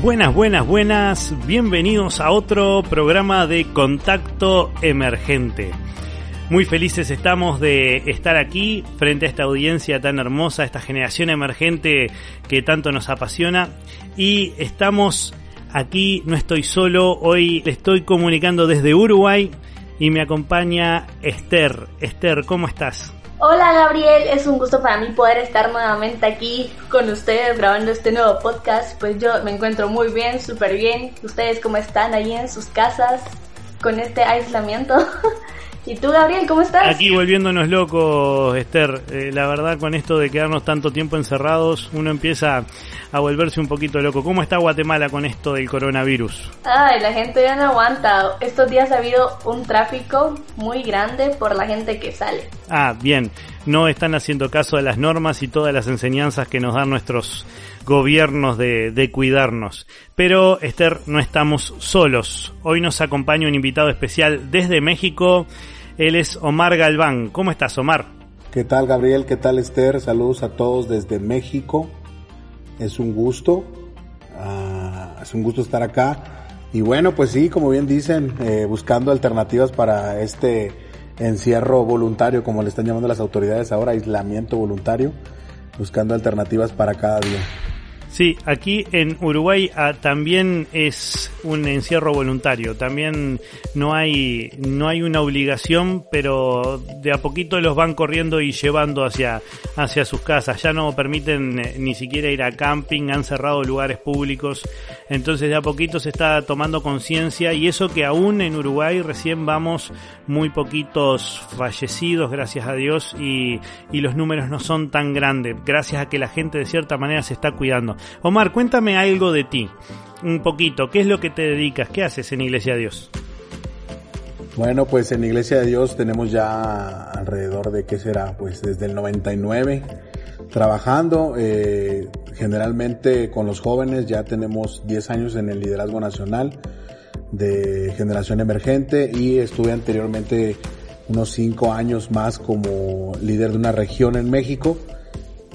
Buenas, buenas, buenas. Bienvenidos a otro programa de Contacto Emergente. Muy felices estamos de estar aquí frente a esta audiencia tan hermosa, esta generación emergente que tanto nos apasiona. Y estamos aquí, no estoy solo, hoy estoy comunicando desde Uruguay y me acompaña Esther. Esther, ¿cómo estás? Hola Gabriel, es un gusto para mí poder estar nuevamente aquí con ustedes grabando este nuevo podcast. Pues yo me encuentro muy bien, súper bien. ¿Ustedes cómo están ahí en sus casas con este aislamiento? ¿Y tú, Gabriel, cómo estás? Aquí volviéndonos locos, Esther. Eh, la verdad, con esto de quedarnos tanto tiempo encerrados, uno empieza a volverse un poquito loco. ¿Cómo está Guatemala con esto del coronavirus? Ay, la gente ya no aguanta. Estos días ha habido un tráfico muy grande por la gente que sale. Ah, bien. No están haciendo caso de las normas y todas las enseñanzas que nos dan nuestros gobiernos de, de, cuidarnos. Pero Esther, no estamos solos. Hoy nos acompaña un invitado especial desde México. Él es Omar Galván. ¿Cómo estás, Omar? ¿Qué tal, Gabriel? ¿Qué tal, Esther? Saludos a todos desde México. Es un gusto. Uh, es un gusto estar acá. Y bueno, pues sí, como bien dicen, eh, buscando alternativas para este encierro voluntario, como le están llamando las autoridades ahora, aislamiento voluntario, buscando alternativas para cada día. Sí, aquí en Uruguay ah, también es un encierro voluntario, también no hay no hay una obligación, pero de a poquito los van corriendo y llevando hacia hacia sus casas. Ya no permiten eh, ni siquiera ir a camping, han cerrado lugares públicos, entonces de a poquito se está tomando conciencia y eso que aún en Uruguay recién vamos muy poquitos fallecidos, gracias a Dios, y, y los números no son tan grandes, gracias a que la gente de cierta manera se está cuidando. Omar, cuéntame algo de ti, un poquito, ¿qué es lo que te dedicas? ¿Qué haces en Iglesia de Dios? Bueno, pues en Iglesia de Dios tenemos ya alrededor de, ¿qué será? Pues desde el 99 trabajando, eh, generalmente con los jóvenes, ya tenemos 10 años en el liderazgo nacional de generación emergente y estuve anteriormente unos 5 años más como líder de una región en México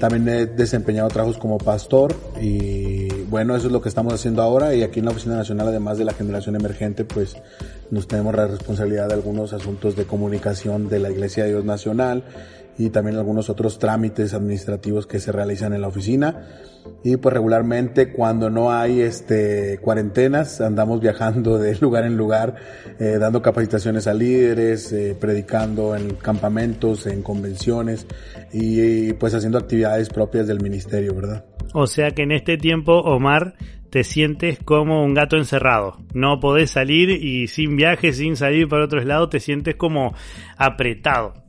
también he desempeñado trabajos como pastor y bueno, eso es lo que estamos haciendo ahora. Y aquí en la Oficina Nacional, además de la generación emergente, pues nos tenemos la responsabilidad de algunos asuntos de comunicación de la Iglesia de Dios Nacional y también algunos otros trámites administrativos que se realizan en la oficina. Y pues regularmente cuando no hay este cuarentenas andamos viajando de lugar en lugar, eh, dando capacitaciones a líderes, eh, predicando en campamentos, en convenciones y, y pues haciendo actividades propias del ministerio, ¿verdad? O sea que en este tiempo, Omar, te sientes como un gato encerrado. No podés salir y sin viaje, sin salir para otros lados, te sientes como apretado.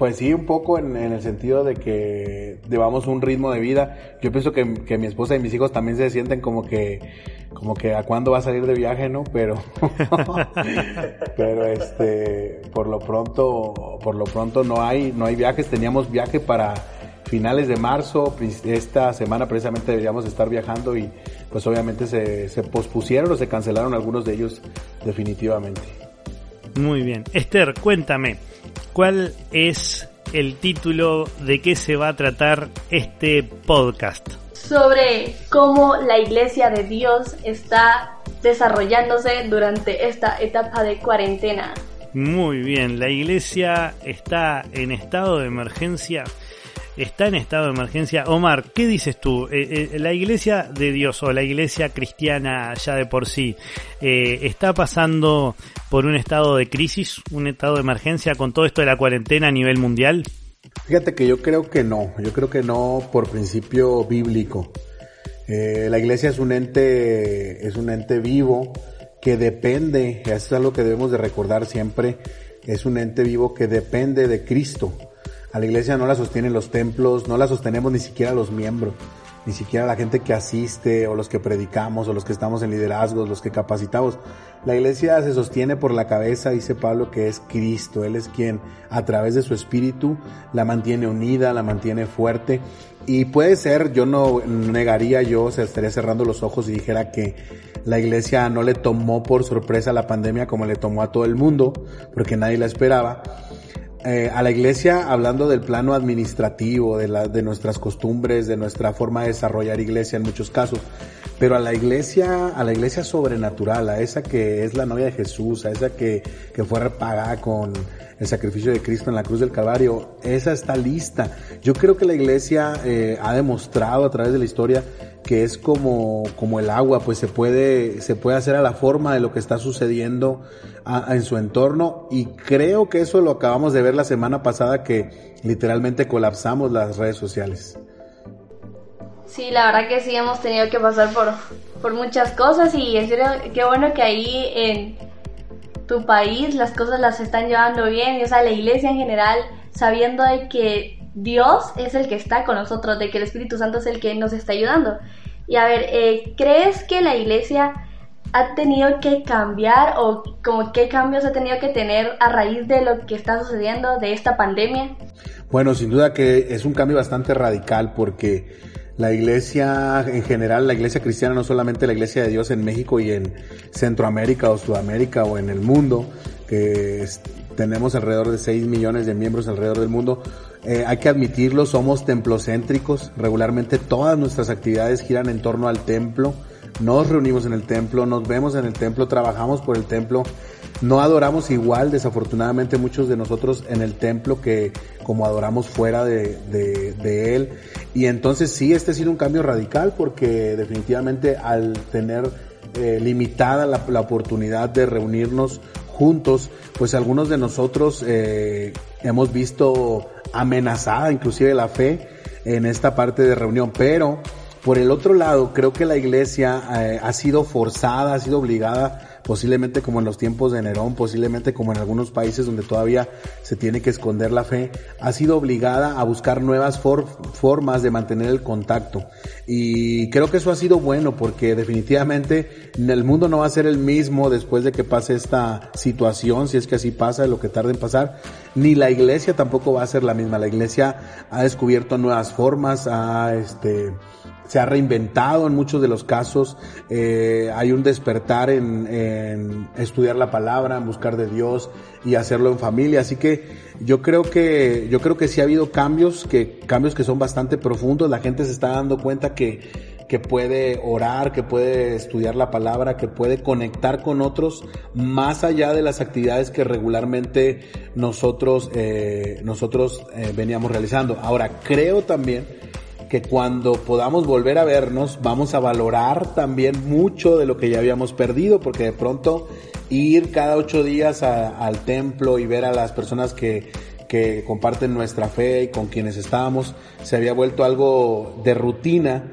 Pues sí, un poco en, el sentido de que llevamos un ritmo de vida. Yo pienso que, que, mi esposa y mis hijos también se sienten como que, como que a cuándo va a salir de viaje, ¿no? Pero, pero este, por lo pronto, por lo pronto no hay, no hay viajes. Teníamos viaje para finales de marzo. Esta semana precisamente deberíamos estar viajando y pues obviamente se, se pospusieron o se cancelaron algunos de ellos definitivamente. Muy bien. Esther, cuéntame. ¿Cuál es el título de qué se va a tratar este podcast? Sobre cómo la iglesia de Dios está desarrollándose durante esta etapa de cuarentena. Muy bien, la iglesia está en estado de emergencia. Está en estado de emergencia. Omar, ¿qué dices tú? Eh, eh, la iglesia de Dios o la iglesia cristiana ya de por sí eh, está pasando por un estado de crisis, un estado de emergencia con todo esto de la cuarentena a nivel mundial. Fíjate que yo creo que no, yo creo que no por principio bíblico. la iglesia es un ente, es un ente vivo que depende, eso es algo que debemos de recordar siempre, es un ente vivo que depende de Cristo. A la iglesia no la sostienen los templos, no la sostenemos ni siquiera los miembros, ni siquiera la gente que asiste o los que predicamos o los que estamos en liderazgos, los que capacitamos. La iglesia se sostiene por la cabeza, dice Pablo, que es Cristo. Él es quien a través de su espíritu la mantiene unida, la mantiene fuerte. Y puede ser, yo no negaría, yo o estaría cerrando los ojos y dijera que la iglesia no le tomó por sorpresa la pandemia como le tomó a todo el mundo, porque nadie la esperaba eh, a la iglesia hablando del plano administrativo, de, la, de nuestras costumbres, de nuestra forma de desarrollar iglesia en muchos casos, pero a la iglesia, a la iglesia sobrenatural, a esa que es la novia de Jesús, a esa que, que fue repagada con el sacrificio de Cristo en la cruz del Calvario, esa está lista. Yo creo que la iglesia eh, ha demostrado a través de la historia que es como, como el agua, pues se puede, se puede hacer a la forma de lo que está sucediendo en su entorno y creo que eso lo acabamos de ver la semana pasada que literalmente colapsamos las redes sociales. Sí, la verdad que sí hemos tenido que pasar por, por muchas cosas y es qué bueno que ahí en tu país las cosas las están llevando bien, o sea, la iglesia en general, sabiendo de que Dios es el que está con nosotros, de que el Espíritu Santo es el que nos está ayudando. Y a ver, eh, ¿crees que la iglesia ha tenido que cambiar o como qué cambios ha tenido que tener a raíz de lo que está sucediendo de esta pandemia? Bueno, sin duda que es un cambio bastante radical porque la iglesia en general, la iglesia cristiana, no solamente la iglesia de Dios en México y en Centroamérica o Sudamérica o en el mundo, que tenemos alrededor de 6 millones de miembros alrededor del mundo, eh, hay que admitirlo, somos templocéntricos, regularmente todas nuestras actividades giran en torno al templo, nos reunimos en el templo, nos vemos en el templo, trabajamos por el templo, no adoramos igual, desafortunadamente muchos de nosotros en el templo que como adoramos fuera de, de, él. Y entonces sí, este ha sido un cambio radical porque definitivamente al tener eh, limitada la, la, oportunidad de reunirnos juntos, pues algunos de nosotros eh, hemos visto amenazada inclusive la fe en esta parte de reunión, pero por el otro lado, creo que la iglesia eh, ha sido forzada, ha sido obligada posiblemente como en los tiempos de Nerón, posiblemente como en algunos países donde todavía se tiene que esconder la fe, ha sido obligada a buscar nuevas formas de mantener el contacto. Y creo que eso ha sido bueno porque definitivamente el mundo no va a ser el mismo después de que pase esta situación, si es que así pasa, lo que tarde en pasar, ni la iglesia tampoco va a ser la misma. La iglesia ha descubierto nuevas formas, ha este, se ha reinventado en muchos de los casos. Eh, hay un despertar en, estudiar la palabra, en buscar de Dios y hacerlo en familia. Así que yo creo que yo creo que sí ha habido cambios, que cambios que son bastante profundos. La gente se está dando cuenta que que puede orar, que puede estudiar la palabra, que puede conectar con otros más allá de las actividades que regularmente nosotros eh, nosotros eh, veníamos realizando. Ahora creo también que cuando podamos volver a vernos vamos a valorar también mucho de lo que ya habíamos perdido, porque de pronto ir cada ocho días al templo y ver a las personas que, que comparten nuestra fe y con quienes estábamos se había vuelto algo de rutina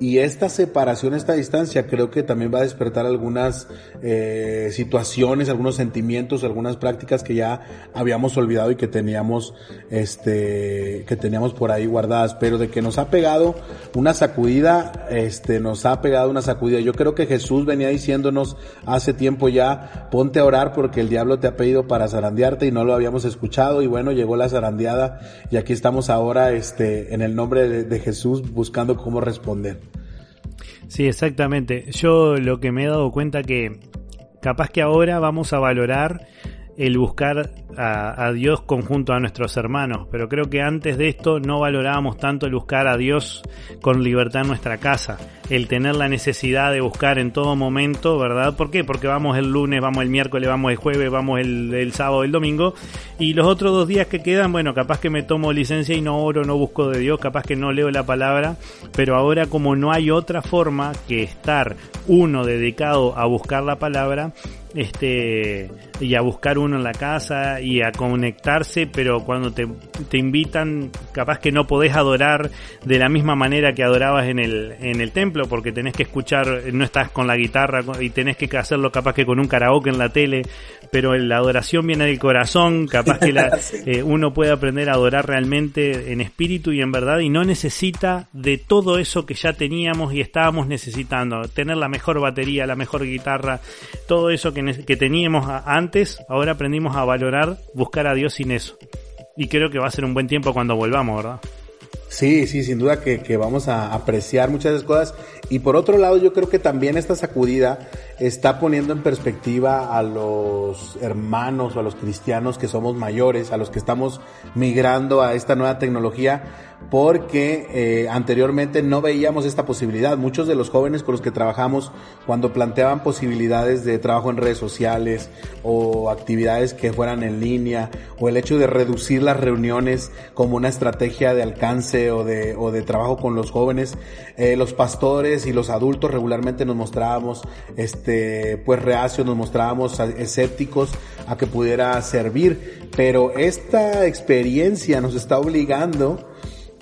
y esta separación, esta distancia, creo que también va a despertar algunas eh, situaciones, algunos sentimientos, algunas prácticas que ya habíamos olvidado y que teníamos, este, que teníamos por ahí guardadas. Pero de que nos ha pegado una sacudida, este, nos ha pegado una sacudida. Yo creo que Jesús venía diciéndonos hace tiempo ya, ponte a orar porque el diablo te ha pedido para zarandearte y no lo habíamos escuchado. Y bueno, llegó la zarandeada y aquí estamos ahora, este, en el nombre de, de Jesús buscando cómo responder. Sí, exactamente. Yo lo que me he dado cuenta que capaz que ahora vamos a valorar el buscar a, Dios conjunto a nuestros hermanos, pero creo que antes de esto no valorábamos tanto el buscar a Dios con libertad en nuestra casa, el tener la necesidad de buscar en todo momento, ¿verdad? ¿Por qué? Porque vamos el lunes, vamos el miércoles, vamos el jueves, vamos el, el sábado, el domingo, y los otros dos días que quedan, bueno, capaz que me tomo licencia y no oro, no busco de Dios, capaz que no leo la palabra, pero ahora como no hay otra forma que estar uno dedicado a buscar la palabra, este y a buscar uno en la casa y a conectarse, pero cuando te, te, invitan, capaz que no podés adorar de la misma manera que adorabas en el, en el templo, porque tenés que escuchar, no estás con la guitarra y tenés que hacerlo capaz que con un karaoke en la tele, pero la adoración viene del corazón, capaz que la, eh, uno puede aprender a adorar realmente en espíritu y en verdad y no necesita de todo eso que ya teníamos y estábamos necesitando, tener la mejor batería, la mejor guitarra, todo eso que que, teníamos antes, ahora aprendimos a valorar, buscar a Dios sin eso. Y creo que va a ser un buen tiempo cuando volvamos, ¿verdad? Sí, sí, sin duda que, vamos a apreciar muchas de esas cosas. Y por otro lado, yo creo que también esta sacudida está poniendo en perspectiva a los hermanos o a los cristianos que somos mayores, a los que estamos migrando a esta nueva tecnología, porque eh, anteriormente no veíamos esta posibilidad. Muchos de los jóvenes con los que trabajamos, cuando planteaban posibilidades de trabajo en redes sociales o actividades que fueran en línea, o el hecho de reducir las reuniones como una estrategia de alcance o de, o de trabajo con los jóvenes, eh, los pastores y los adultos regularmente nos mostrábamos este, pues reacios, nos mostrábamos escépticos a que pudiera servir. Pero esta experiencia nos está obligando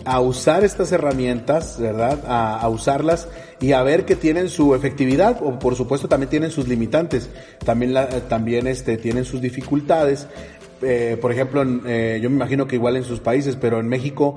a usar estas herramientas, ¿verdad? A, usarlas y a ver que tienen su efectividad o por supuesto también tienen sus limitantes, también, también este, tienen sus dificultades. Eh, por ejemplo, eh, yo me imagino que igual en sus países, pero en México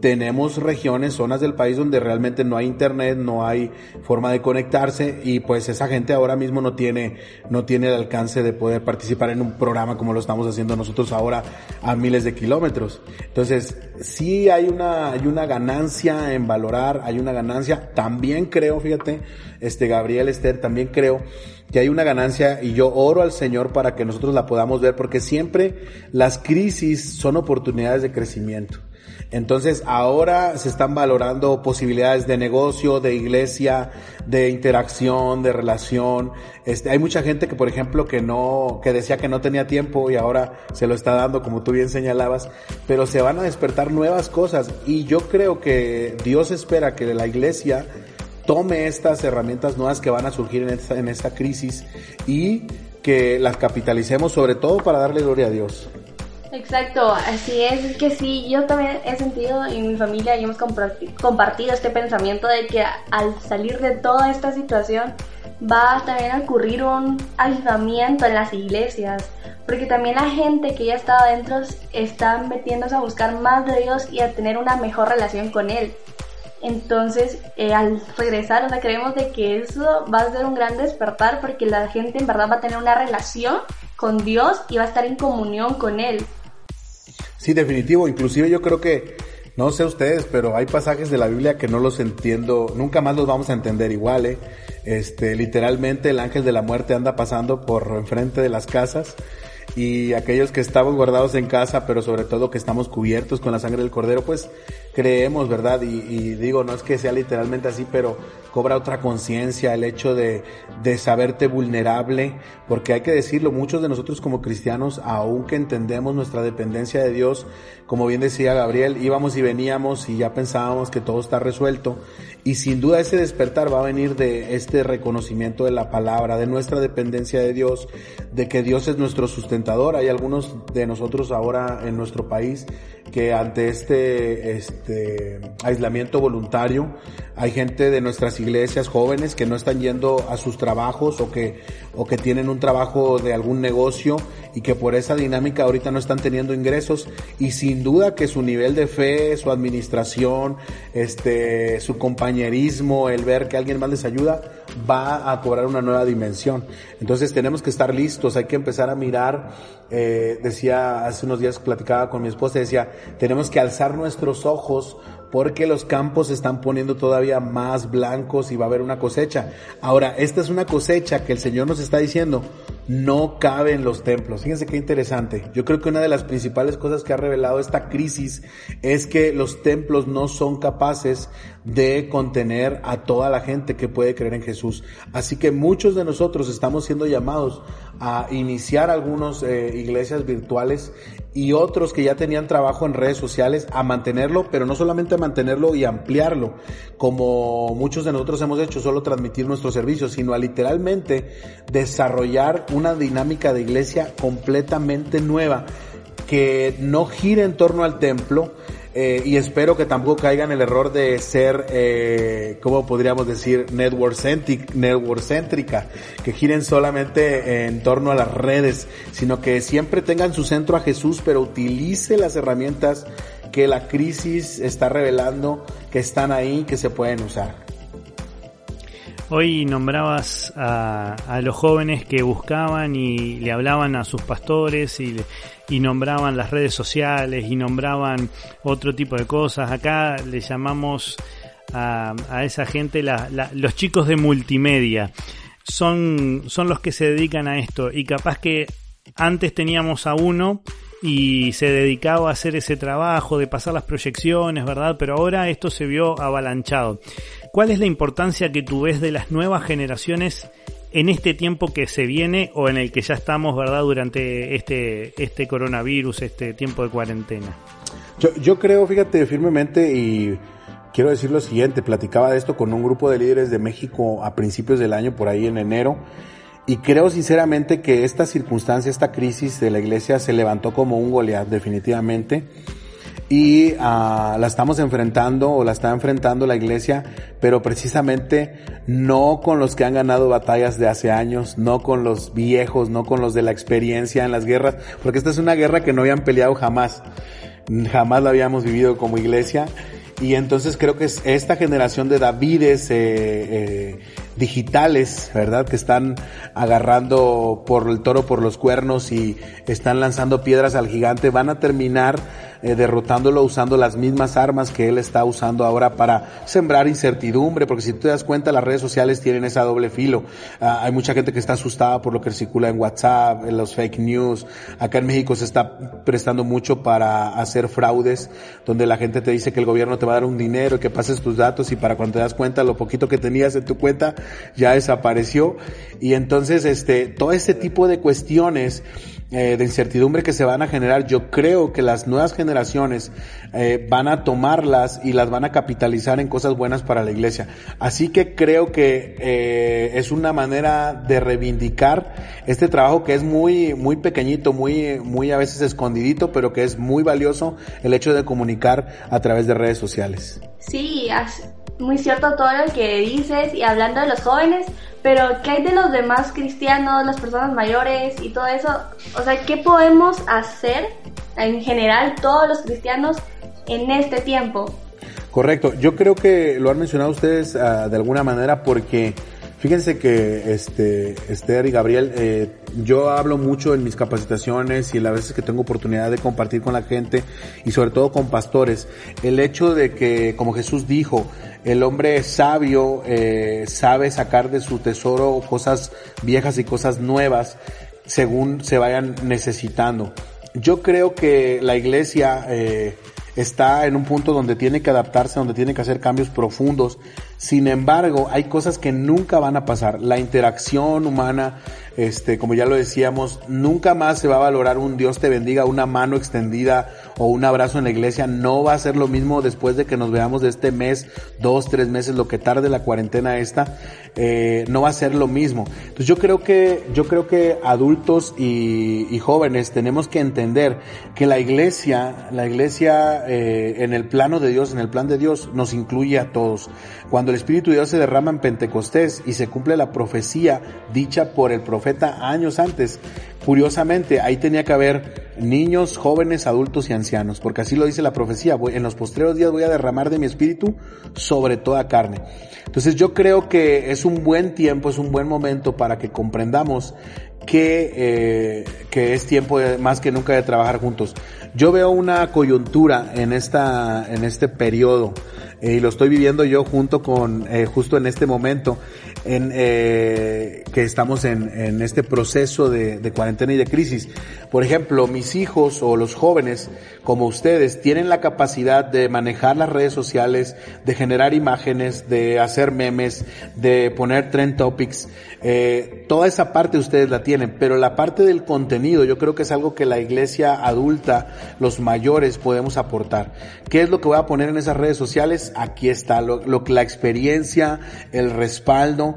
tenemos regiones, zonas del país donde realmente no hay internet, no hay forma de conectarse y pues esa gente ahora mismo no tiene, no tiene el alcance de poder participar en un programa como lo estamos haciendo nosotros ahora a miles de kilómetros. Entonces, sí hay una, hay una ganancia en valorar, hay una ganancia. También creo, fíjate, este Gabriel Esther, también creo que hay una ganancia y yo oro al Señor para que nosotros la podamos ver porque siempre las crisis son oportunidades de crecimiento. Entonces ahora se están valorando posibilidades de negocio, de iglesia, de interacción, de relación. Este, hay mucha gente que, por ejemplo, que no, que decía que no tenía tiempo y ahora se lo está dando, como tú bien señalabas, pero se van a despertar nuevas cosas y yo creo que Dios espera que la iglesia tome estas herramientas nuevas que van a surgir en esta, en esta crisis y que las capitalicemos sobre todo para darle gloria a Dios. Exacto, así es, es que sí, yo también he sentido y mi familia y hemos compartido este pensamiento de que al salir de toda esta situación va también a ocurrir un aislamiento en las iglesias, porque también la gente que ya estaba dentro está metiéndose a buscar más de Dios y a tener una mejor relación con Él. Entonces, eh, al regresar, o sea, creemos de que eso va a ser un gran despertar porque la gente en verdad va a tener una relación con Dios y va a estar en comunión con Él. Sí, definitivo. Inclusive yo creo que, no sé ustedes, pero hay pasajes de la Biblia que no los entiendo, nunca más los vamos a entender igual, ¿eh? Este, literalmente el ángel de la muerte anda pasando por enfrente de las casas y aquellos que estamos guardados en casa, pero sobre todo que estamos cubiertos con la sangre del cordero, pues creemos, ¿verdad? Y, y digo, no es que sea literalmente así, pero cobra otra conciencia el hecho de, de saberte vulnerable, porque hay que decirlo, muchos de nosotros como cristianos, aunque entendemos nuestra dependencia de Dios, como bien decía Gabriel, íbamos y veníamos y ya pensábamos que todo está resuelto. Y sin duda ese despertar va a venir de este reconocimiento de la palabra, de nuestra dependencia de Dios, de que Dios es nuestro sustentador. Hay algunos de nosotros ahora en nuestro país que ante este, este aislamiento voluntario hay gente de nuestras iglesias jóvenes que no están yendo a sus trabajos o que, o que tienen un trabajo de algún negocio y que por esa dinámica ahorita no están teniendo ingresos y sin duda que su nivel de fe, su administración, este, su compañerismo, el ver que alguien más les ayuda, va a cobrar una nueva dimensión. Entonces tenemos que estar listos, hay que empezar a mirar, eh, decía hace unos días platicaba con mi esposa, decía, tenemos que alzar nuestros ojos porque los campos se están poniendo todavía más blancos y va a haber una cosecha. Ahora, esta es una cosecha que el Señor nos está diciendo, no cabe en los templos. Fíjense qué interesante. Yo creo que una de las principales cosas que ha revelado esta crisis es que los templos no son capaces de contener a toda la gente que puede creer en Jesús. Así que muchos de nosotros estamos siendo llamados a iniciar algunas eh, iglesias virtuales y otros que ya tenían trabajo en redes sociales a mantenerlo, pero no solamente a mantenerlo y ampliarlo, como muchos de nosotros hemos hecho, solo transmitir nuestros servicios, sino a literalmente desarrollar una dinámica de iglesia completamente nueva que no gire en torno al templo, eh, y espero que tampoco caigan el error de ser, eh, ¿cómo podríamos decir? Network, centric, network céntrica, que giren solamente en torno a las redes, sino que siempre tengan su centro a Jesús, pero utilice las herramientas que la crisis está revelando, que están ahí, que se pueden usar. Hoy nombrabas a, a, los jóvenes que buscaban y le hablaban a sus pastores y, y, nombraban las redes sociales y nombraban otro tipo de cosas. Acá le llamamos a, a esa gente los chicos de multimedia. Son, son los que se dedican a esto y capaz que antes teníamos a uno y se dedicaba a hacer ese trabajo de pasar las proyecciones, ¿verdad? Pero ahora esto se vio avalanchado. ¿Cuál es la importancia que tú ves de las nuevas generaciones en este tiempo que se viene o en el que ya estamos, verdad, durante este, este coronavirus, este tiempo de cuarentena? Yo, yo creo, fíjate, firmemente y quiero decir lo siguiente, platicaba de esto con un grupo de líderes de México a principios del año, por ahí en enero, y creo sinceramente que esta circunstancia, esta crisis de la iglesia se levantó como un Goliat, definitivamente y uh, la estamos enfrentando o la está enfrentando la iglesia, pero precisamente no con los que han ganado batallas de hace años, no con los viejos, no con los de la experiencia en las guerras, porque esta es una guerra que no habían peleado jamás, jamás la habíamos vivido como iglesia. Y entonces creo que es esta generación de Davides eh, eh, digitales, ¿verdad? Que están agarrando por el toro por los cuernos y están lanzando piedras al gigante, van a terminar eh, derrotándolo usando las mismas armas que él está usando ahora para sembrar incertidumbre, porque si tú te das cuenta, las redes sociales tienen esa doble filo. Uh, hay mucha gente que está asustada por lo que circula en WhatsApp, en los fake news. Acá en México se está prestando mucho para hacer fraudes, donde la gente te dice que el gobierno te va a dar un dinero, que pases tus datos y para cuando te das cuenta, lo poquito que tenías en tu cuenta ya desapareció. Y entonces, este, todo este tipo de cuestiones, eh, de incertidumbre que se van a generar, yo creo que las nuevas generaciones eh, van a tomarlas y las van a capitalizar en cosas buenas para la iglesia. Así que creo que eh, es una manera de reivindicar este trabajo que es muy, muy pequeñito, muy, muy a veces escondidito, pero que es muy valioso el hecho de comunicar a través de redes sociales. Sí, muy cierto todo lo que dices y hablando de los jóvenes, pero ¿qué hay de los demás cristianos, las personas mayores y todo eso? O sea, ¿qué podemos hacer en general todos los cristianos en este tiempo? Correcto, yo creo que lo han mencionado ustedes uh, de alguna manera porque Fíjense que este, Esther y Gabriel, eh, yo hablo mucho en mis capacitaciones y las veces que tengo oportunidad de compartir con la gente y sobre todo con pastores, el hecho de que, como Jesús dijo, el hombre sabio eh, sabe sacar de su tesoro cosas viejas y cosas nuevas según se vayan necesitando. Yo creo que la iglesia eh, está en un punto donde tiene que adaptarse, donde tiene que hacer cambios profundos sin embargo, hay cosas que nunca van a pasar. La interacción humana, este, como ya lo decíamos, nunca más se va a valorar un Dios te bendiga, una mano extendida o un abrazo en la iglesia. No va a ser lo mismo después de que nos veamos este mes, dos, tres meses, lo que tarde la cuarentena esta, eh, no va a ser lo mismo. Entonces yo creo que, yo creo que adultos y, y jóvenes tenemos que entender que la iglesia, la iglesia eh, en el plano de Dios, en el plan de Dios, nos incluye a todos. Cuando el Espíritu de Dios se derrama en Pentecostés y se cumple la profecía dicha por el profeta años antes, curiosamente ahí tenía que haber niños, jóvenes, adultos y ancianos, porque así lo dice la profecía, en los postreros días voy a derramar de mi espíritu sobre toda carne. Entonces yo creo que es un buen tiempo, es un buen momento para que comprendamos que, eh, que es tiempo más que nunca de trabajar juntos. Yo veo una coyuntura en esta, en este periodo eh, y lo estoy viviendo yo junto con, eh, justo en este momento, en, eh, que estamos en, en este proceso de, de, cuarentena y de crisis. Por ejemplo, mis hijos o los jóvenes, como ustedes, tienen la capacidad de manejar las redes sociales, de generar imágenes, de hacer memes, de poner trend topics. Eh, toda esa parte ustedes la pero la parte del contenido yo creo que es algo que la iglesia adulta, los mayores podemos aportar. ¿Qué es lo que voy a poner en esas redes sociales? Aquí está, lo, lo la experiencia, el respaldo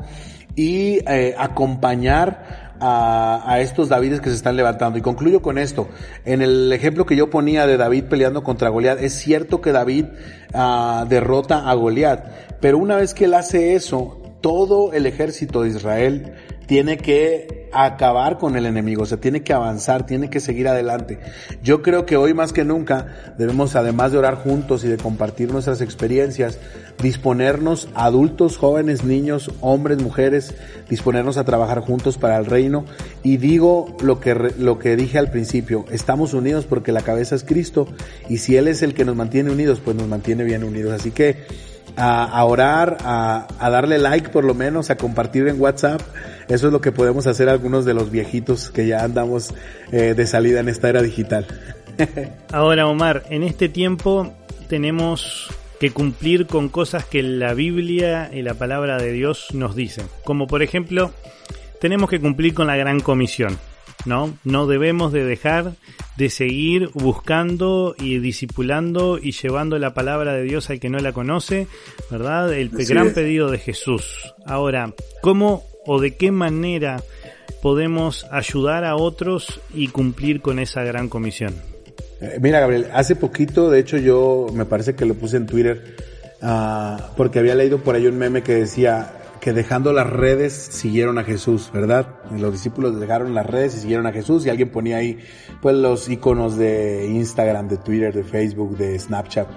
y eh, acompañar a, estos Davides que se están levantando. Y concluyo con esto. En el ejemplo que yo ponía de David peleando contra Goliat, es cierto que David uh, derrota a Goliat, pero una vez que él hace eso, todo el ejército de Israel tiene que acabar con el enemigo, o sea, tiene que avanzar, tiene que seguir adelante. Yo creo que hoy más que nunca debemos, además de orar juntos y de compartir nuestras experiencias, disponernos, adultos, jóvenes, niños, hombres, mujeres, disponernos a trabajar juntos para el reino. Y digo lo que, lo que dije al principio, estamos unidos porque la cabeza es Cristo y si Él es el que nos mantiene unidos, pues nos mantiene bien unidos. Así que a, orar, a, a darle like por lo menos, a compartir en WhatsApp. Eso es lo que podemos hacer algunos de los viejitos que ya andamos eh, de salida en esta era digital. Ahora, Omar, en este tiempo tenemos que cumplir con cosas que la Biblia y la palabra de Dios nos dicen. Como por ejemplo, tenemos que cumplir con la gran comisión. ¿No? No debemos de dejar de seguir buscando y discipulando y llevando la palabra de Dios al que no la conoce, ¿verdad? El Así gran es. pedido de Jesús. Ahora, ¿cómo o de qué manera podemos ayudar a otros y cumplir con esa gran comisión? Eh, mira, Gabriel, hace poquito, de hecho yo me parece que lo puse en Twitter, uh, porque había leído por ahí un meme que decía, que dejando las redes siguieron a Jesús, ¿verdad? Los discípulos dejaron las redes y siguieron a Jesús y alguien ponía ahí pues los iconos de Instagram, de Twitter, de Facebook, de Snapchat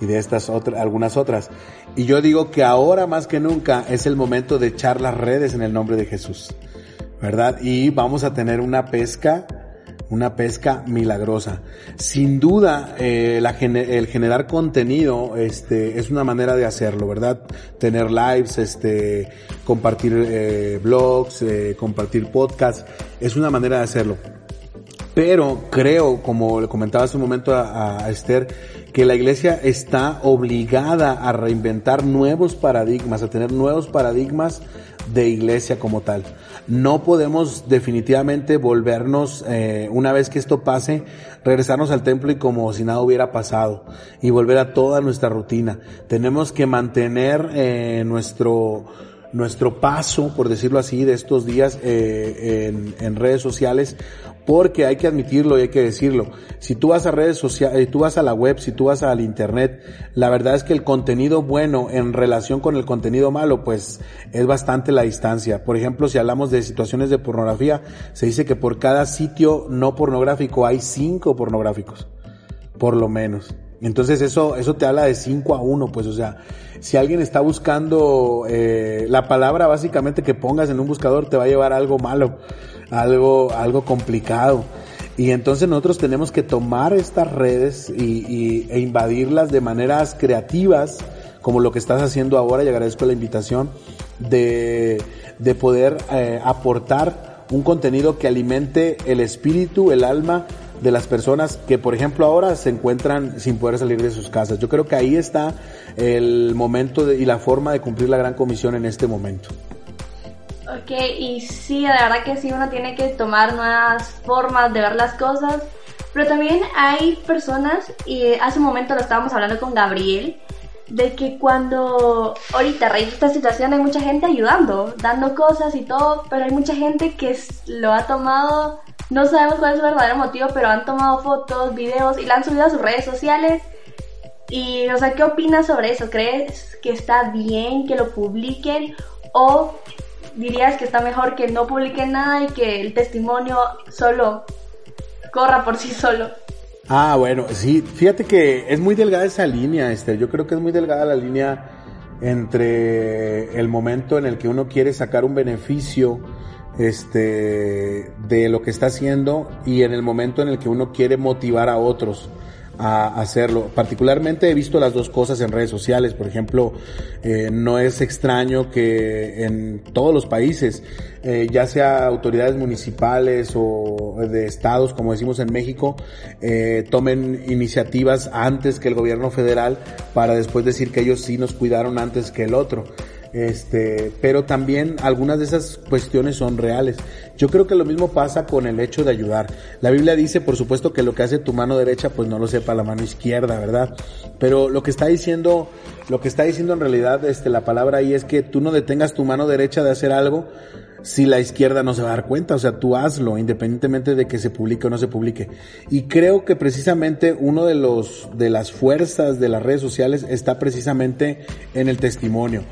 y de estas otras, algunas otras. Y yo digo que ahora más que nunca es el momento de echar las redes en el nombre de Jesús, ¿verdad? Y vamos a tener una pesca una pesca milagrosa. Sin duda, eh, el generar contenido este, es una manera de hacerlo, ¿verdad? Tener lives, este, compartir eh, blogs, eh, compartir podcasts, es una manera de hacerlo. Pero creo, como le comentaba hace un momento a, a Esther, que la iglesia está obligada a reinventar nuevos paradigmas, a tener nuevos paradigmas de iglesia como tal. No podemos definitivamente volvernos, eh, una vez que esto pase, regresarnos al templo y como si nada hubiera pasado y volver a toda nuestra rutina. Tenemos que mantener eh, nuestro nuestro paso, por decirlo así, de estos días eh, en, en redes sociales porque hay que admitirlo y hay que decirlo. Si tú vas a redes sociales, si tú vas a la web, si tú vas al internet, la verdad es que el contenido bueno en relación con el contenido malo, pues es bastante la distancia. Por ejemplo, si hablamos de situaciones de pornografía, se dice que por cada sitio no pornográfico hay cinco pornográficos, por lo menos. Entonces eso, eso te habla de 5 a 1, pues o sea, si alguien está buscando eh, la palabra básicamente que pongas en un buscador te va a llevar a algo malo, algo, algo complicado. Y entonces nosotros tenemos que tomar estas redes y, y, e invadirlas de maneras creativas, como lo que estás haciendo ahora, y agradezco la invitación, de, de poder eh, aportar un contenido que alimente el espíritu, el alma, de las personas que, por ejemplo, ahora se encuentran sin poder salir de sus casas. Yo creo que ahí está el momento de, y la forma de cumplir la gran comisión en este momento. Ok, y sí, la verdad que sí, uno tiene que tomar nuevas formas de ver las cosas, pero también hay personas, y hace un momento lo estábamos hablando con Gabriel, de que cuando ahorita a raíz de esta situación hay mucha gente ayudando, dando cosas y todo, pero hay mucha gente que lo ha tomado no sabemos cuál es su verdadero motivo, pero han tomado fotos, videos y la han subido a sus redes sociales. Y, o sea, ¿qué opinas sobre eso? ¿Crees que está bien que lo publiquen? ¿O dirías que está mejor que no publiquen nada y que el testimonio solo corra por sí solo? Ah, bueno, sí, fíjate que es muy delgada esa línea, Esther. Yo creo que es muy delgada la línea entre el momento en el que uno quiere sacar un beneficio este, de lo que está haciendo y en el momento en el que uno quiere motivar a otros a hacerlo. Particularmente he visto las dos cosas en redes sociales. Por ejemplo, eh, no es extraño que en todos los países, eh, ya sea autoridades municipales o de estados, como decimos en México, eh, tomen iniciativas antes que el gobierno federal para después decir que ellos sí nos cuidaron antes que el otro. Este, pero también algunas de esas cuestiones son reales. Yo creo que lo mismo pasa con el hecho de ayudar. La Biblia dice, por supuesto, que lo que hace tu mano derecha, pues no lo sepa la mano izquierda, ¿verdad? Pero lo que está diciendo, lo que está diciendo en realidad, este, la palabra ahí es que tú no detengas tu mano derecha de hacer algo si la izquierda no se va a dar cuenta. O sea, tú hazlo, independientemente de que se publique o no se publique. Y creo que precisamente uno de los, de las fuerzas de las redes sociales está precisamente en el testimonio.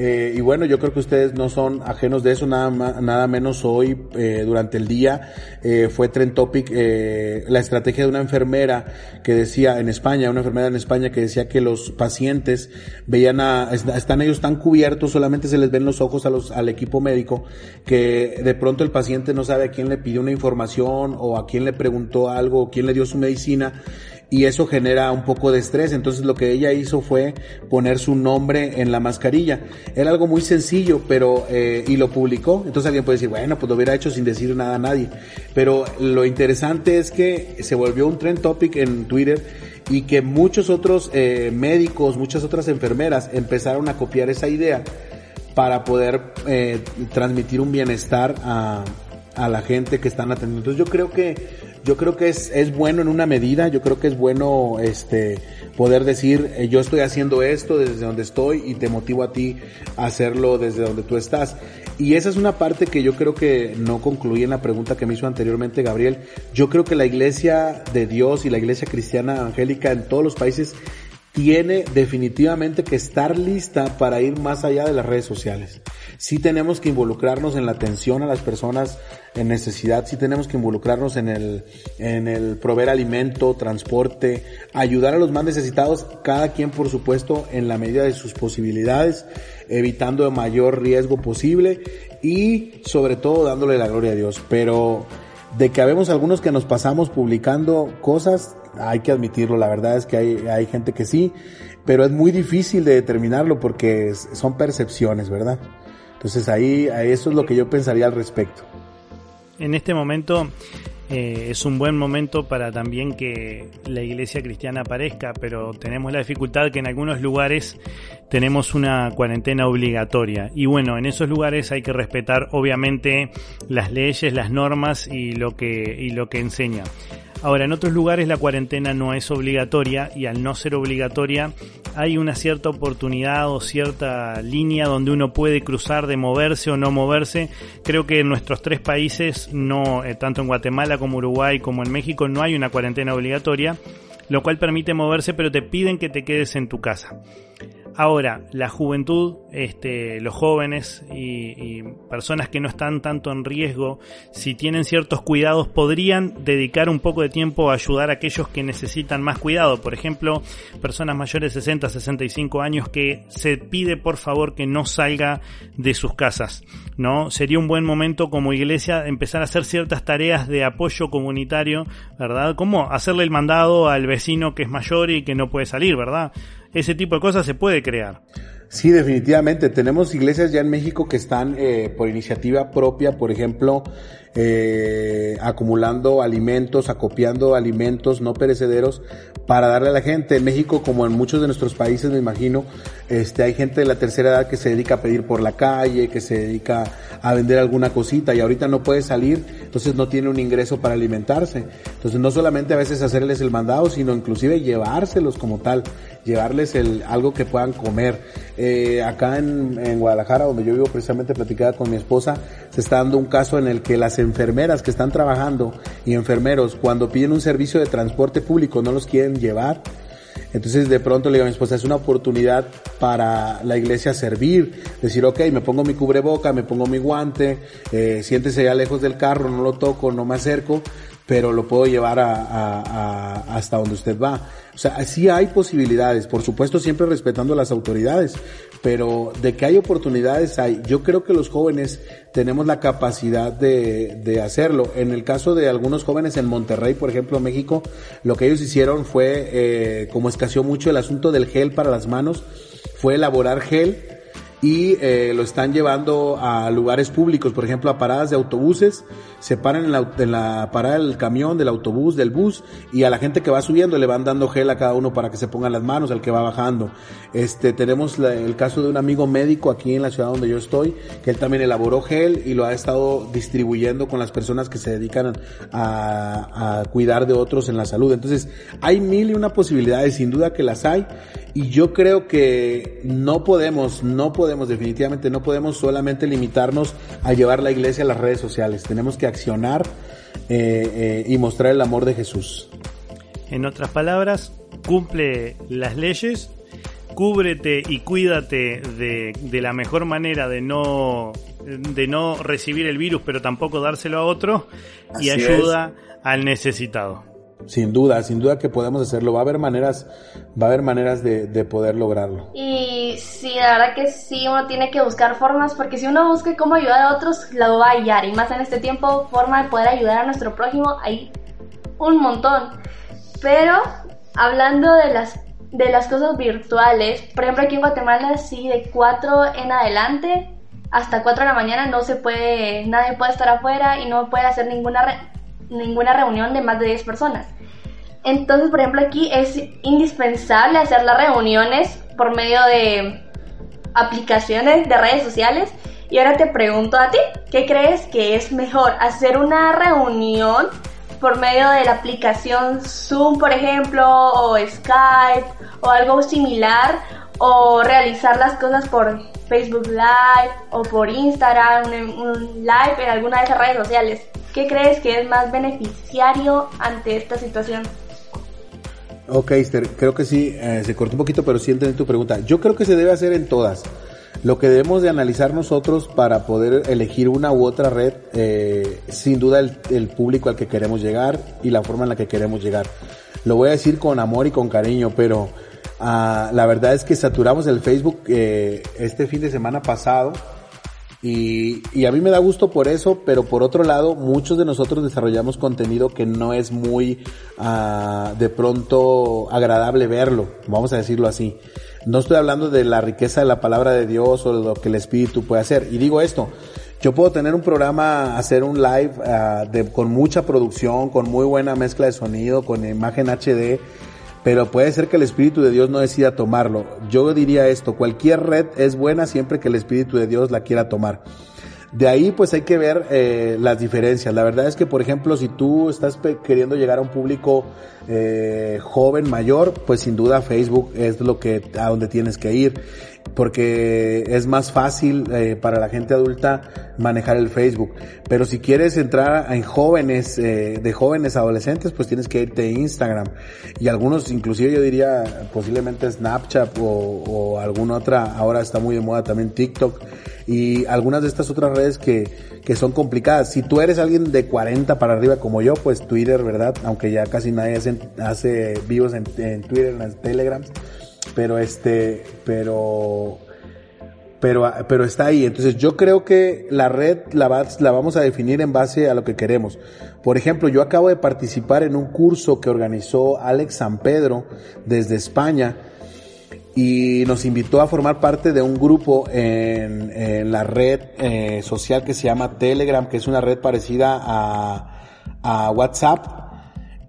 Eh, y bueno, yo creo que ustedes no son ajenos de eso, nada, nada menos hoy, eh, durante el día, eh, fue Trend Topic eh, la estrategia de una enfermera que decía en España, una enfermera en España que decía que los pacientes veían a, están ellos tan cubiertos, solamente se les ven los ojos a los, al equipo médico, que de pronto el paciente no sabe a quién le pidió una información o a quién le preguntó algo, o quién le dio su medicina y eso genera un poco de estrés. Entonces lo que ella hizo fue poner su nombre en la mascarilla. Era algo muy sencillo, pero eh, y lo publicó. Entonces alguien puede decir, bueno, pues lo hubiera hecho sin decir nada a nadie. Pero lo interesante es que se volvió un trend topic en Twitter y que muchos otros eh, médicos, muchas otras enfermeras empezaron a copiar esa idea para poder eh, transmitir un bienestar a, a la gente que están atendiendo. Entonces yo creo que yo creo que es, es bueno en una medida, yo creo que es bueno este poder decir eh, yo estoy haciendo esto desde donde estoy y te motivo a ti a hacerlo desde donde tú estás. Y esa es una parte que yo creo que no concluí en la pregunta que me hizo anteriormente Gabriel. Yo creo que la iglesia de Dios y la iglesia cristiana evangélica en todos los países tiene definitivamente que estar lista para ir más allá de las redes sociales. Sí tenemos que involucrarnos en la atención a las personas en necesidad, sí tenemos que involucrarnos en el, en el proveer alimento, transporte, ayudar a los más necesitados, cada quien por supuesto en la medida de sus posibilidades, evitando el mayor riesgo posible y sobre todo dándole la gloria a Dios. Pero de que habemos algunos que nos pasamos publicando cosas, hay que admitirlo, la verdad es que hay, hay gente que sí, pero es muy difícil de determinarlo porque son percepciones, ¿verdad? Entonces ahí, eso es lo que yo pensaría al respecto. En este momento eh, es un buen momento para también que la iglesia cristiana aparezca, pero tenemos la dificultad que en algunos lugares tenemos una cuarentena obligatoria. Y bueno, en esos lugares hay que respetar obviamente las leyes, las normas y lo que, y lo que enseña. Ahora, en otros lugares la cuarentena no es obligatoria y al no ser obligatoria hay una cierta oportunidad o cierta línea donde uno puede cruzar de moverse o no moverse. Creo que en nuestros tres países, no eh, tanto en Guatemala como Uruguay como en México, no hay una cuarentena obligatoria, lo cual permite moverse, pero te piden que te quedes en tu casa. Ahora, la juventud, este, los jóvenes y, personas que no están tanto en riesgo, si tienen ciertos cuidados, podrían dedicar un poco de tiempo a ayudar a aquellos que necesitan más cuidado. Por ejemplo, personas mayores de 60, 65 años que se pide por favor que no salga de sus casas. ¿no? Sería un buen momento como iglesia empezar a hacer ciertas tareas de apoyo comunitario, ¿verdad? Como hacerle el mandado al vecino que es mayor y que no puede salir, ¿verdad? Ese tipo de cosas se puede crear. Sí, definitivamente. Tenemos iglesias ya en México que están eh, por iniciativa propia, por ejemplo, eh, acumulando alimentos, acopiando alimentos no perecederos para darle a la gente. En México, como en muchos de nuestros países, me imagino, este, hay gente de la tercera edad que se dedica a pedir por la calle, que se dedica a vender alguna cosita y ahorita no puede salir, entonces no tiene un ingreso para alimentarse. Entonces no solamente a veces hacerles el mandado, sino inclusive llevárselos como tal, llevarles el, algo que puedan comer. Eh, acá en, en, Guadalajara, donde yo vivo precisamente platicada con mi esposa, se está dando un caso en el que las enfermeras que están trabajando y enfermeros cuando piden un servicio de transporte público no los quieren llevar. Entonces de pronto le digo a mi esposa, es una oportunidad para la iglesia servir, decir, ok, me pongo mi cubreboca, me pongo mi guante, eh, siéntese ya lejos del carro, no lo toco, no me acerco, pero lo puedo llevar a, a, hasta donde usted va. O sea, sí hay posibilidades, por supuesto siempre respetando las autoridades, pero de que hay oportunidades hay. Yo creo que los jóvenes tenemos la capacidad de, de hacerlo. En el caso de algunos jóvenes en Monterrey, por ejemplo, México, lo que ellos hicieron fue, eh, como escaseó mucho el asunto del gel para las manos, fue elaborar gel y eh, lo están llevando a lugares públicos, por ejemplo, a paradas de autobuses, se paran en la, en la parada del camión, del autobús, del bus, y a la gente que va subiendo le van dando gel a cada uno para que se pongan las manos, al que va bajando. Este, tenemos el caso de un amigo médico aquí en la ciudad donde yo estoy, que él también elaboró gel y lo ha estado distribuyendo con las personas que se dedican a, a cuidar de otros en la salud. Entonces, hay mil y una posibilidades, sin duda que las hay, y yo creo que no podemos, no podemos podemos, definitivamente no podemos solamente limitarnos a llevar la iglesia a las redes sociales. Tenemos que accionar eh, eh, y mostrar el amor de Jesús. En otras palabras, cumple las leyes, cúbrete y cuídate de, de, la mejor manera de no, de no recibir el virus, pero tampoco dárselo a otro, y ayuda es. al necesitado. Sin duda, sin duda que podemos hacerlo. Va a haber maneras, va a haber maneras de, de, poder lograrlo. Y sí, la verdad que sí, uno tiene que buscar formas, porque si uno busca cómo ayudar a otros, lo va a hallar. Y más en este tiempo, forma de poder ayudar a nuestro prójimo, hay un montón. Pero, hablando de las, de las cosas virtuales, por ejemplo aquí en Guatemala, sí, de 4 en adelante, hasta 4 de la mañana no se puede, nadie puede estar afuera y no puede hacer ninguna ninguna reunión de más de 10 personas. Entonces, por ejemplo, aquí es indispensable hacer las reuniones por medio de aplicaciones de redes sociales. Y ahora te pregunto a ti, ¿qué crees que es mejor? ¿Hacer una reunión por medio de la aplicación Zoom, por ejemplo, o Skype, o algo similar? ¿O realizar las cosas por Facebook Live o por Instagram, un, live en alguna de esas redes sociales? ¿Qué crees que es más beneficiario ante esta situación? Ok, Esther, creo que sí, eh, se cortó un poquito, pero sí entendí tu pregunta. Yo creo que se debe hacer en todas. Lo que debemos de analizar nosotros para poder elegir una u otra red, eh, sin duda el, el, público al que queremos llegar y la forma en la que queremos llegar. Lo voy a decir con amor y con cariño, pero uh, la verdad es que saturamos el Facebook eh, este fin de semana pasado y, y, a mí me da gusto por eso, pero por otro lado, muchos de nosotros desarrollamos contenido que no es muy uh, de pronto agradable verlo, vamos a decirlo así. No estoy hablando de la riqueza de la palabra de Dios o de lo que el Espíritu puede hacer. Y digo esto, yo puedo tener un programa, hacer un live uh, de, con mucha producción, con muy buena mezcla de sonido, con imagen HD, pero puede ser que el Espíritu de Dios no decida tomarlo. Yo diría esto, cualquier red es buena siempre que el Espíritu de Dios la quiera tomar. De ahí pues hay que ver eh, las diferencias. La verdad es que por ejemplo si tú estás queriendo llegar a un público eh, joven, mayor, pues sin duda Facebook es lo que a donde tienes que ir porque es más fácil eh, para la gente adulta manejar el Facebook. Pero si quieres entrar en jóvenes, eh, de jóvenes adolescentes, pues tienes que irte a Instagram. Y algunos, inclusive yo diría posiblemente Snapchat o, o alguna otra, ahora está muy de moda también TikTok y algunas de estas otras redes que, que son complicadas. Si tú eres alguien de 40 para arriba como yo, pues Twitter, ¿verdad? Aunque ya casi nadie hace, hace vivos en, en Twitter, en las Telegrams pero este, pero, pero, pero está ahí. Entonces yo creo que la red la, va, la vamos a definir en base a lo que queremos. Por ejemplo, yo acabo de participar en un curso que organizó Alex San Pedro desde España y nos invitó a formar parte de un grupo en, en la red eh, social que se llama Telegram, que es una red parecida a, a WhatsApp.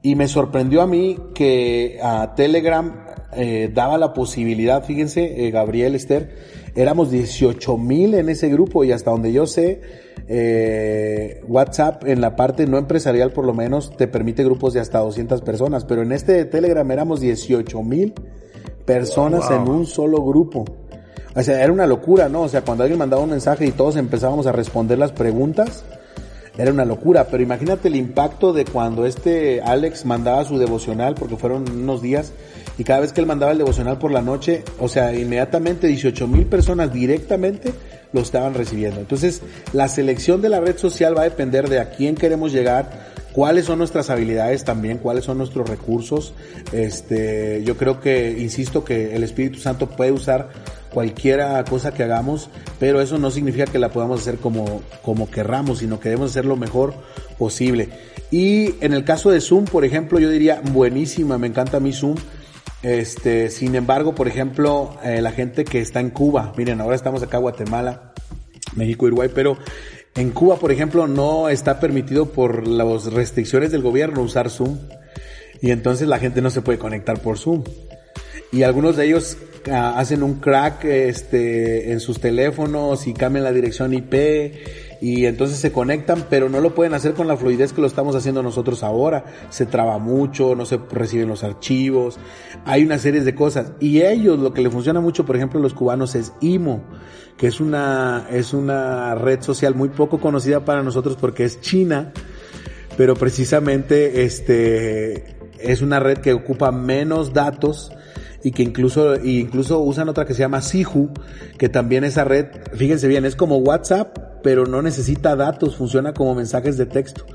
Y me sorprendió a mí que a Telegram eh, daba la posibilidad, fíjense, eh, Gabriel Esther, éramos 18 mil en ese grupo y hasta donde yo sé, eh, WhatsApp en la parte no empresarial por lo menos te permite grupos de hasta 200 personas, pero en este de Telegram éramos 18 mil personas wow. en un solo grupo. O sea, era una locura, ¿no? O sea, cuando alguien mandaba un mensaje y todos empezábamos a responder las preguntas, era una locura, pero imagínate el impacto de cuando este Alex mandaba su devocional, porque fueron unos días, y cada vez que él mandaba el devocional por la noche, o sea, inmediatamente 18 mil personas directamente lo estaban recibiendo. Entonces, la selección de la red social va a depender de a quién queremos llegar, cuáles son nuestras habilidades también, cuáles son nuestros recursos. Este, yo creo que, insisto, que el Espíritu Santo puede usar cualquiera cosa que hagamos, pero eso no significa que la podamos hacer como, como querramos, sino que debemos hacer lo mejor posible. Y en el caso de Zoom, por ejemplo, yo diría buenísima, me encanta mi Zoom. Este, sin embargo, por ejemplo, eh, la gente que está en Cuba, miren, ahora estamos acá en Guatemala, México, Uruguay, pero en Cuba, por ejemplo, no está permitido por las restricciones del gobierno usar Zoom. Y entonces la gente no se puede conectar por Zoom. Y algunos de ellos ah, hacen un crack este, en sus teléfonos y cambian la dirección IP y entonces se conectan, pero no lo pueden hacer con la fluidez que lo estamos haciendo nosotros ahora. Se traba mucho, no se reciben los archivos, hay una serie de cosas. Y ellos, lo que le funciona mucho, por ejemplo, a los cubanos es IMO, que es una, es una red social muy poco conocida para nosotros porque es China, pero precisamente este, es una red que ocupa menos datos y que incluso, incluso usan otra que se llama Sihu, que también esa red, fíjense bien, es como WhatsApp, pero no necesita datos, funciona como mensajes de texto.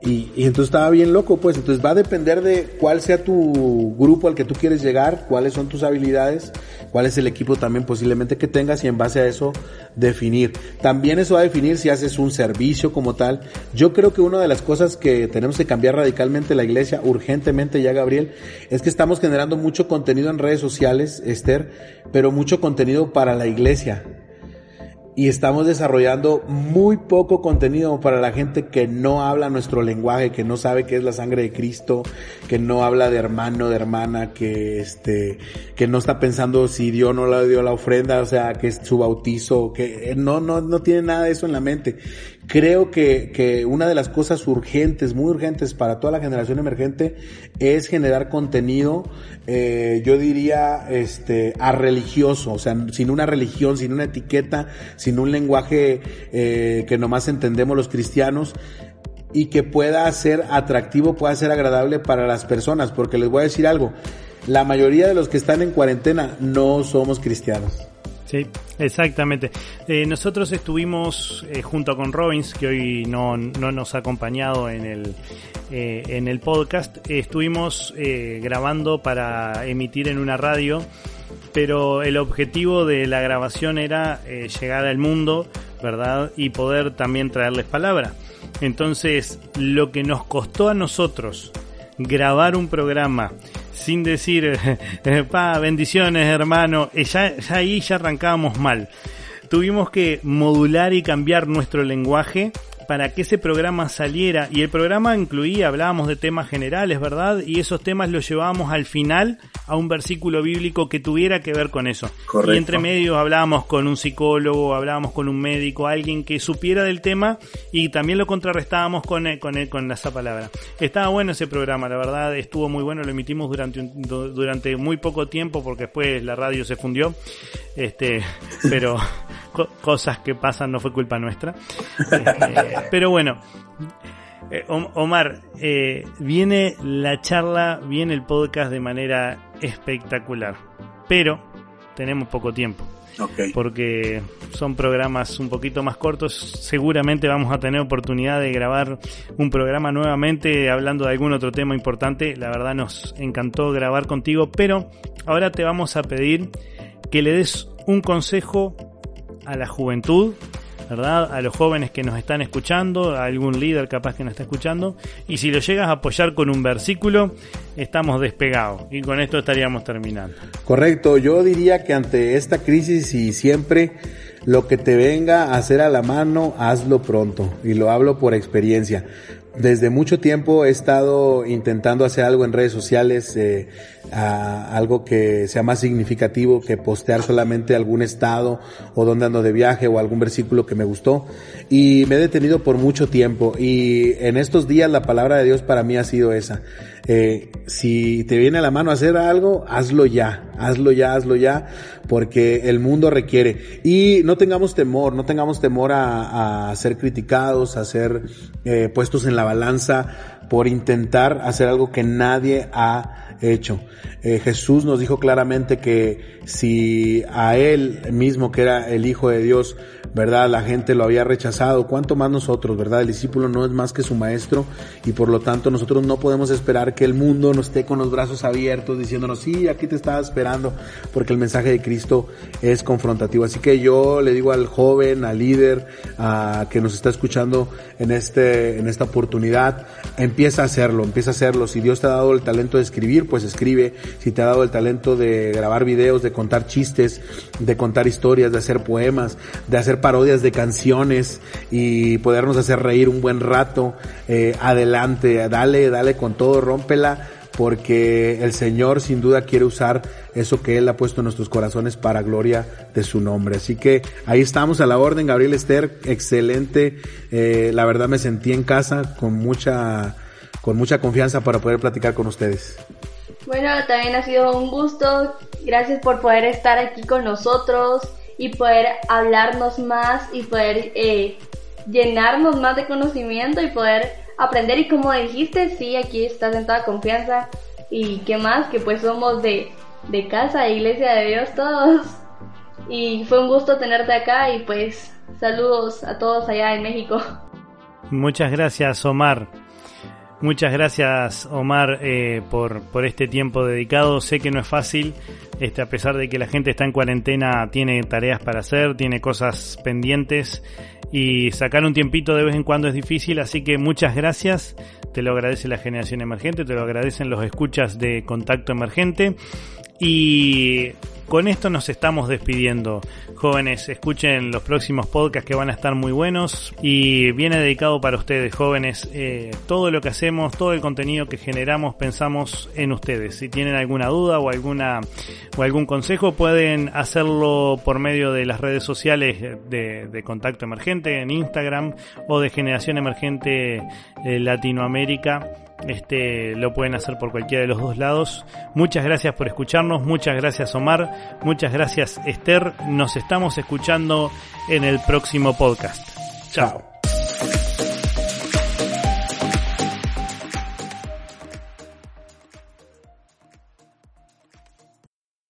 Y, y, entonces estaba bien loco, pues. Entonces va a depender de cuál sea tu grupo al que tú quieres llegar, cuáles son tus habilidades, cuál es el equipo también posiblemente que tengas y en base a eso definir. También eso va a definir si haces un servicio como tal. Yo creo que una de las cosas que tenemos que cambiar radicalmente la iglesia, urgentemente ya Gabriel, es que estamos generando mucho contenido en redes sociales, Esther, pero mucho contenido para la iglesia y estamos desarrollando muy poco contenido para la gente que no habla nuestro lenguaje, que no sabe qué es la sangre de Cristo, que no habla de hermano, de hermana, que este, que no está pensando si Dios no le dio la ofrenda, o sea, que es su bautizo, que no, no, no tiene nada de eso en la mente creo que, que, una de las cosas urgentes, muy urgentes para toda la generación emergente es generar contenido, eh, yo diría, este, a religioso, o sea, sin una religión, sin una etiqueta, sin un lenguaje eh, que nomás entendemos los cristianos y que pueda ser atractivo, pueda ser agradable para las personas, porque les voy a decir algo, la mayoría de los que están en cuarentena no somos cristianos. Sí, exactamente. Eh, nosotros estuvimos eh, junto con Robbins, que hoy no, no nos ha acompañado en el, eh, en el podcast, estuvimos grabando para emitir en una radio, pero el objetivo de la grabación era llegar al mundo, ¿verdad? Y poder también traerles palabra. Entonces, lo que nos costó a nosotros grabar un programa sin decir, eh, pa, bendiciones hermano, eh, ya, ya ahí ya arrancábamos mal. Tuvimos que modular y cambiar nuestro lenguaje para que ese programa saliera y el programa incluía, hablábamos de temas generales, ¿verdad? Y esos temas los llevábamos al final a un versículo bíblico que tuviera que ver con eso. Y entre medio hablábamos con un psicólogo, hablábamos con un médico, alguien que supiera del tema y también lo contrarrestábamos con, eh, con, eh, con esa palabra. Estaba bueno ese programa, la verdad, estuvo muy bueno, lo emitimos durante, durante muy poco tiempo porque después la radio se fundió, este, pero cosas que pasan no fue culpa nuestra. Eh, pero bueno, eh, Omar, eh, viene la charla, viene el podcast de manera espectacular, pero tenemos poco tiempo. Porque son programas un poquito más cortos. Seguramente vamos a tener oportunidad de grabar un programa nuevamente hablando de algún otro tema importante. La verdad nos encantó grabar contigo, pero ahora te vamos a pedir que le des un consejo a la juventud ¿verdad? A los jóvenes que nos están escuchando, a algún líder capaz que nos está escuchando. Y si lo llegas a apoyar con un versículo, estamos despegados. Y con esto estaríamos terminando. Correcto, yo diría que ante esta crisis y siempre lo que te venga a hacer a la mano, hazlo pronto. Y lo hablo por experiencia. Desde mucho tiempo he estado intentando hacer algo en redes sociales, eh, algo que sea más significativo que postear solamente algún estado o donde ando de viaje o algún versículo que me gustó. Y me he detenido por mucho tiempo y en estos días la palabra de Dios para mí ha sido esa. Eh, si te viene a la mano hacer algo, hazlo ya, hazlo ya, hazlo ya, porque el mundo requiere. Y no tengamos temor, no tengamos temor a, ser criticados, a ser eh, puestos en la balanza por intentar hacer algo que nadie ha hecho. Eh, Jesús nos dijo claramente que si a Él mismo, que era el Hijo de Dios, ¿verdad? La gente lo había rechazado, ¿cuánto más nosotros, ¿verdad? El discípulo no es más que su maestro y por lo tanto nosotros no podemos esperar que el mundo nos esté con los brazos abiertos diciéndonos, sí, aquí te estaba esperando, porque el mensaje de Cristo es confrontativo. Así que yo le digo al joven, al líder, a que nos está escuchando en este, en esta oportunidad, empieza a hacerlo, empieza a hacerlo. Si Dios te ha dado el talento de escribir, pues escribe. Si te ha dado el talento de grabar videos, de contar chistes, de contar historias, de hacer poemas, de hacer parodias de canciones y podernos hacer reír un buen rato, eh, adelante, dale, dale con todo, rómpela porque el Señor sin duda quiere usar eso que Él ha puesto en nuestros corazones para gloria de su nombre. Así que ahí estamos a la orden, Gabriel Esther, excelente. Eh, la verdad me sentí en casa con mucha, con mucha confianza para poder platicar con ustedes. Bueno, también ha sido un gusto. Gracias por poder estar aquí con nosotros y poder hablarnos más y poder eh, llenarnos más de conocimiento y poder aprender. Y como dijiste, sí, aquí estás en toda confianza. Y qué más, que pues somos de, de casa, iglesia de Dios todos. Y fue un gusto tenerte acá y pues saludos a todos allá en México. Muchas gracias, Omar. Muchas gracias Omar eh, por, por este tiempo dedicado. Sé que no es fácil, este, a pesar de que la gente está en cuarentena, tiene tareas para hacer, tiene cosas pendientes y sacar un tiempito de vez en cuando es difícil, así que muchas gracias. Te lo agradece la generación emergente, te lo agradecen los escuchas de contacto emergente. Y con esto nos estamos despidiendo. Jóvenes, escuchen los próximos podcasts que van a estar muy buenos y viene dedicado para ustedes, jóvenes. Eh, todo lo que hacemos, todo el contenido que generamos, pensamos en ustedes. Si tienen alguna duda o alguna o algún consejo, pueden hacerlo por medio de las redes sociales de, Contacto Emergente en Instagram o de Generación Emergente eh, Latinoamérica este, lo pueden hacer por cualquiera de los dos lados. Muchas gracias por escucharnos, muchas gracias Omar, muchas gracias Esther. Nos estamos escuchando en el próximo podcast. Chao.